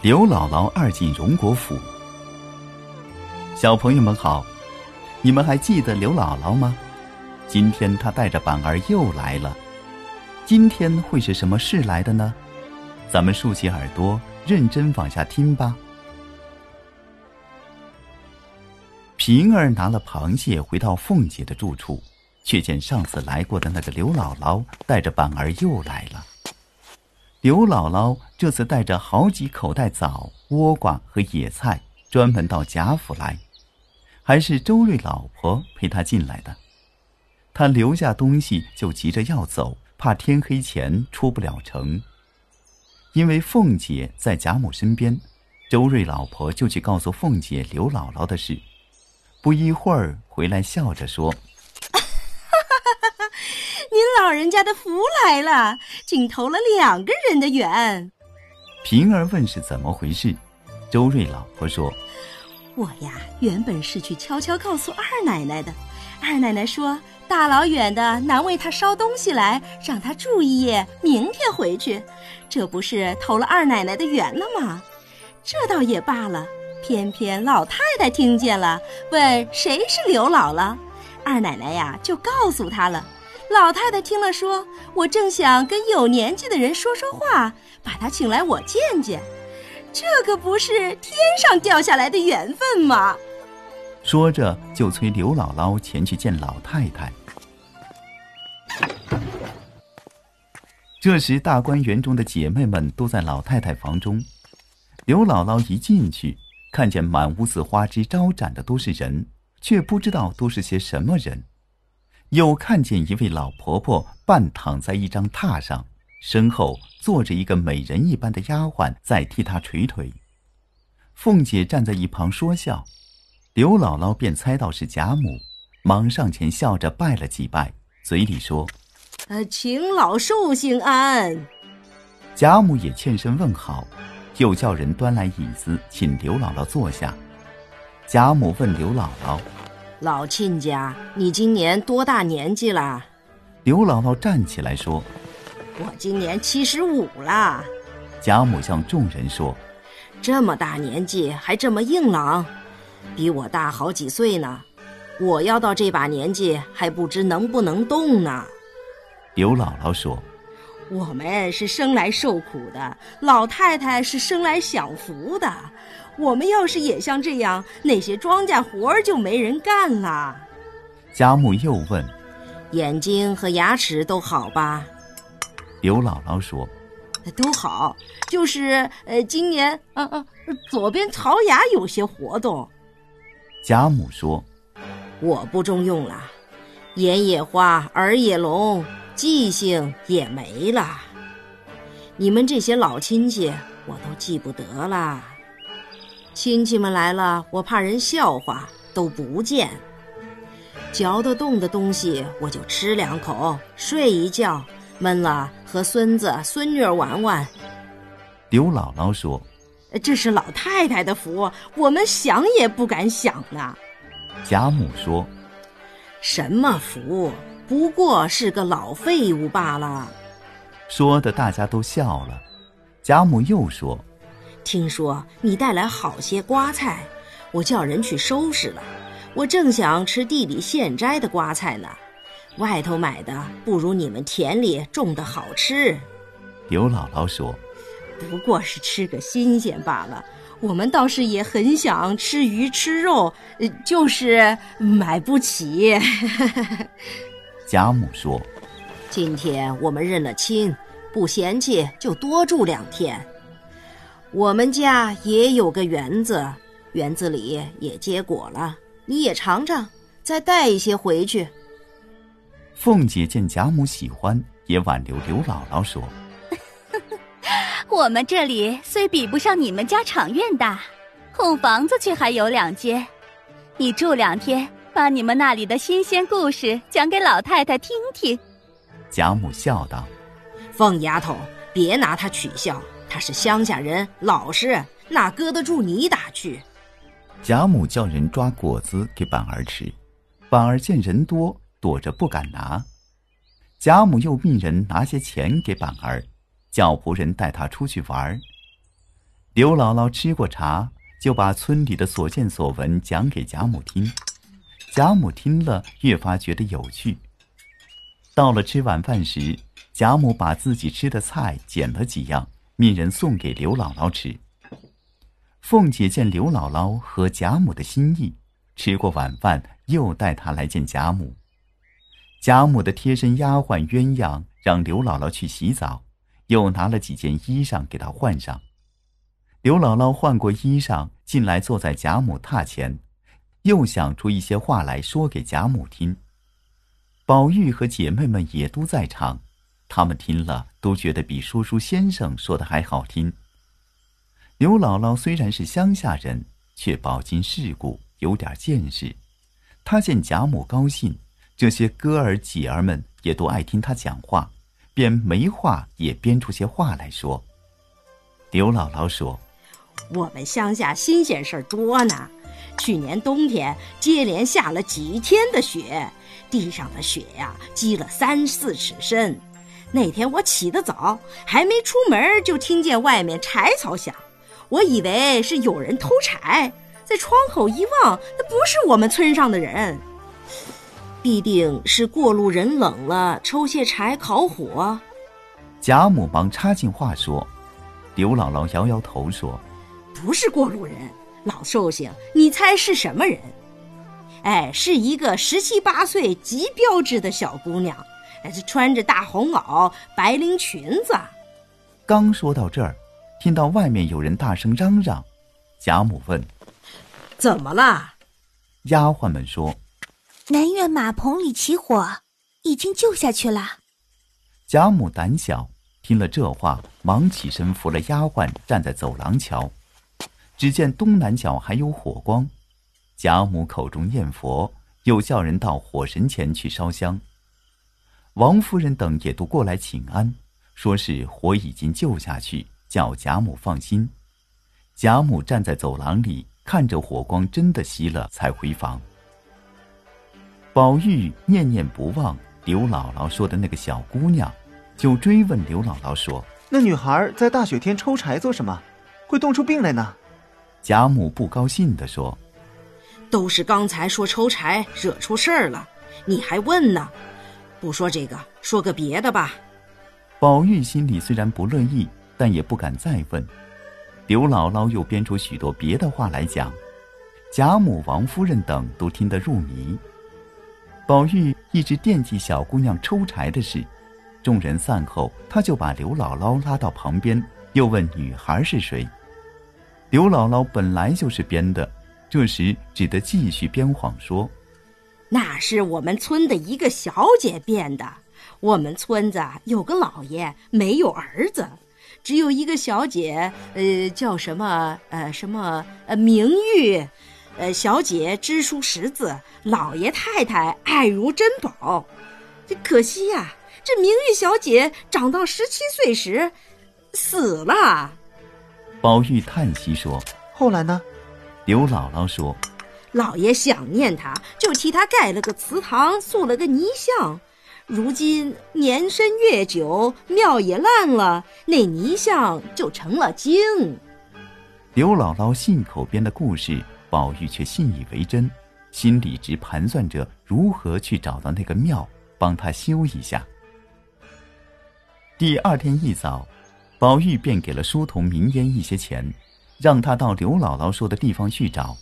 刘姥姥二进荣国府。小朋友们好，你们还记得刘姥姥吗？今天她带着板儿又来了。今天会是什么事来的呢？咱们竖起耳朵，认真往下听吧。平儿拿了螃蟹回到凤姐的住处，却见上次来过的那个刘姥姥带着板儿又来了。刘姥姥这次带着好几口袋枣、倭瓜和野菜，专门到贾府来，还是周瑞老婆陪她进来的。她留下东西就急着要走，怕天黑前出不了城。因为凤姐在贾母身边，周瑞老婆就去告诉凤姐刘姥姥的事。不一会儿回来，笑着说。您老人家的福来了，竟投了两个人的缘。平儿问是怎么回事，周瑞老婆说：“我呀，原本是去悄悄告诉二奶奶的。二奶奶说，大老远的难为她捎东西来，让她住一夜，明天回去。这不是投了二奶奶的缘了吗？这倒也罢了。偏偏老太太听见了，问谁是刘姥姥，二奶奶呀就告诉她了。”老太太听了说：“我正想跟有年纪的人说说话，把他请来我见见，这可不是天上掉下来的缘分吗？”说着就催刘姥姥前去见老太太。这时大观园中的姐妹们都在老太太房中，刘姥姥一进去，看见满屋子花枝招展的都是人，却不知道都是些什么人。又看见一位老婆婆半躺在一张榻上，身后坐着一个美人一般的丫鬟在替她捶腿。凤姐站在一旁说笑，刘姥姥便猜到是贾母，忙上前笑着拜了几拜，嘴里说：“呃，请老寿星安。”贾母也欠身问好，又叫人端来椅子，请刘姥姥坐下。贾母问刘姥姥。老亲家，你今年多大年纪了？刘姥姥站起来说：“我今年七十五了。”贾母向众人说：“这么大年纪还这么硬朗，比我大好几岁呢。我要到这把年纪还不知能不能动呢。”刘姥姥说：“我们是生来受苦的，老太太是生来享福的。”我们要是也像这样，那些庄稼活儿就没人干了。贾母又问：“眼睛和牙齿都好吧？”刘姥姥说：“都好，就是呃，今年嗯嗯，左边槽牙有些活动。”贾母说：“我不中用了，眼也花，耳也聋，记性也没了。你们这些老亲戚，我都记不得了。”亲戚们来了，我怕人笑话，都不见。嚼得动的东西，我就吃两口，睡一觉，闷了和孙子孙女儿玩玩。刘姥姥说：“这是老太太的福，我们想也不敢想呢。”贾母说：“什么福？不过是个老废物罢了。”说的大家都笑了。贾母又说。听说你带来好些瓜菜，我叫人去收拾了。我正想吃地里现摘的瓜菜呢，外头买的不如你们田里种的好吃。刘姥姥说：“不过是吃个新鲜罢了。我们倒是也很想吃鱼吃肉，就是买不起。”贾母说：“今天我们认了亲，不嫌弃就多住两天。”我们家也有个园子，园子里也结果了，你也尝尝，再带一些回去。凤姐见贾母喜欢，也挽留刘姥姥说：“ 我们这里虽比不上你们家场院大，空房子却还有两间，你住两天，把你们那里的新鲜故事讲给老太太听听。”贾母笑道：“凤丫头，别拿她取笑。”他是乡下人，老实，哪搁得住你打去？贾母叫人抓果子给板儿吃，板儿见人多，躲着不敢拿。贾母又命人拿些钱给板儿，叫仆人带他出去玩。刘姥姥吃过茶，就把村里的所见所闻讲给贾母听。贾母听了，越发觉得有趣。到了吃晚饭时，贾母把自己吃的菜捡了几样，命人送给刘姥姥吃。凤姐见刘姥姥和贾母的心意，吃过晚饭，又带她来见贾母。贾母的贴身丫鬟鸳鸯让刘姥姥去洗澡，又拿了几件衣裳给她换上。刘姥姥换过衣裳，进来坐在贾母榻前。又想出一些话来说给贾母听。宝玉和姐妹们也都在场，他们听了都觉得比说书先生说的还好听。刘姥姥虽然是乡下人，却饱经世故，有点见识。她见贾母高兴，这些哥儿姐儿们也都爱听她讲话，便没话也编出些话来说。刘姥姥说：“我们乡下新鲜事儿多呢。”去年冬天接连下了几天的雪，地上的雪呀积了三四尺深。那天我起得早，还没出门就听见外面柴草响，我以为是有人偷柴，在窗口一望，那不是我们村上的人，必定是过路人冷了，抽些柴烤火。贾母忙插进话说，刘姥姥摇摇头说：“不是过路人。”老寿星，你猜是什么人？哎，是一个十七八岁极标致的小姑娘，哎，是穿着大红袄、白绫裙子。刚说到这儿，听到外面有人大声嚷嚷，贾母问：“怎么了？”丫鬟们说：“南院马棚里起火，已经救下去了。”贾母胆小，听了这话，忙起身扶了丫鬟，站在走廊瞧。只见东南角还有火光，贾母口中念佛，又叫人到火神前去烧香。王夫人等也都过来请安，说是火已经救下去，叫贾母放心。贾母站在走廊里，看着火光真的熄了，才回房。宝玉念念不忘刘姥姥说的那个小姑娘，就追问刘姥姥说：“那女孩在大雪天抽柴做什么？会冻出病来呢？”贾母不高兴地说：“都是刚才说抽柴惹出事儿了，你还问呢？不说这个，说个别的吧。”宝玉心里虽然不乐意，但也不敢再问。刘姥姥又编出许多别的话来讲，贾母、王夫人等都听得入迷。宝玉一直惦记小姑娘抽柴的事，众人散后，他就把刘姥姥拉到旁边，又问女孩是谁。刘姥姥本来就是编的，这时只得继续编谎说：“那是我们村的一个小姐变的。我们村子有个老爷没有儿子，只有一个小姐，呃，叫什么呃什么呃明玉，呃小姐知书识字，老爷太太爱如珍宝。这可惜呀，这明玉小姐长到十七岁时死了。”宝玉叹息说：“后来呢？”刘姥姥说：“老爷想念他，就替他盖了个祠堂，塑了个泥像。如今年深月久，庙也烂了，那泥像就成了精。”刘姥姥信口编的故事，宝玉却信以为真，心里直盘算着如何去找到那个庙，帮他修一下。第二天一早。宝玉便给了书童明烟一些钱，让他到刘姥姥说的地方去找。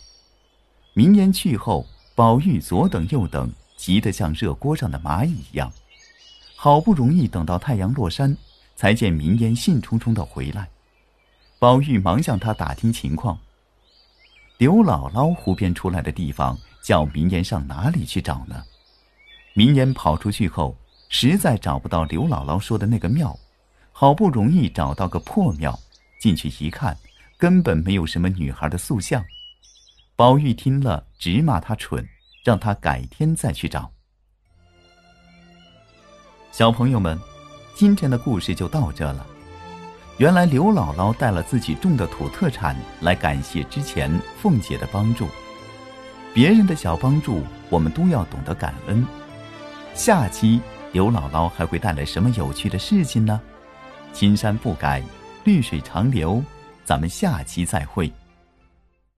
明烟去后，宝玉左等右等，急得像热锅上的蚂蚁一样。好不容易等到太阳落山，才见明烟兴冲冲的回来。宝玉忙向他打听情况。刘姥姥湖边出来的地方，叫明烟上哪里去找呢？明烟跑出去后，实在找不到刘姥姥说的那个庙。好不容易找到个破庙，进去一看，根本没有什么女孩的塑像。宝玉听了，直骂他蠢，让他改天再去找。小朋友们，今天的故事就到这了。原来刘姥姥带了自己种的土特产来感谢之前凤姐的帮助。别人的小帮助，我们都要懂得感恩。下期刘姥姥还会带来什么有趣的事情呢？青山不改，绿水长流。咱们下期再会。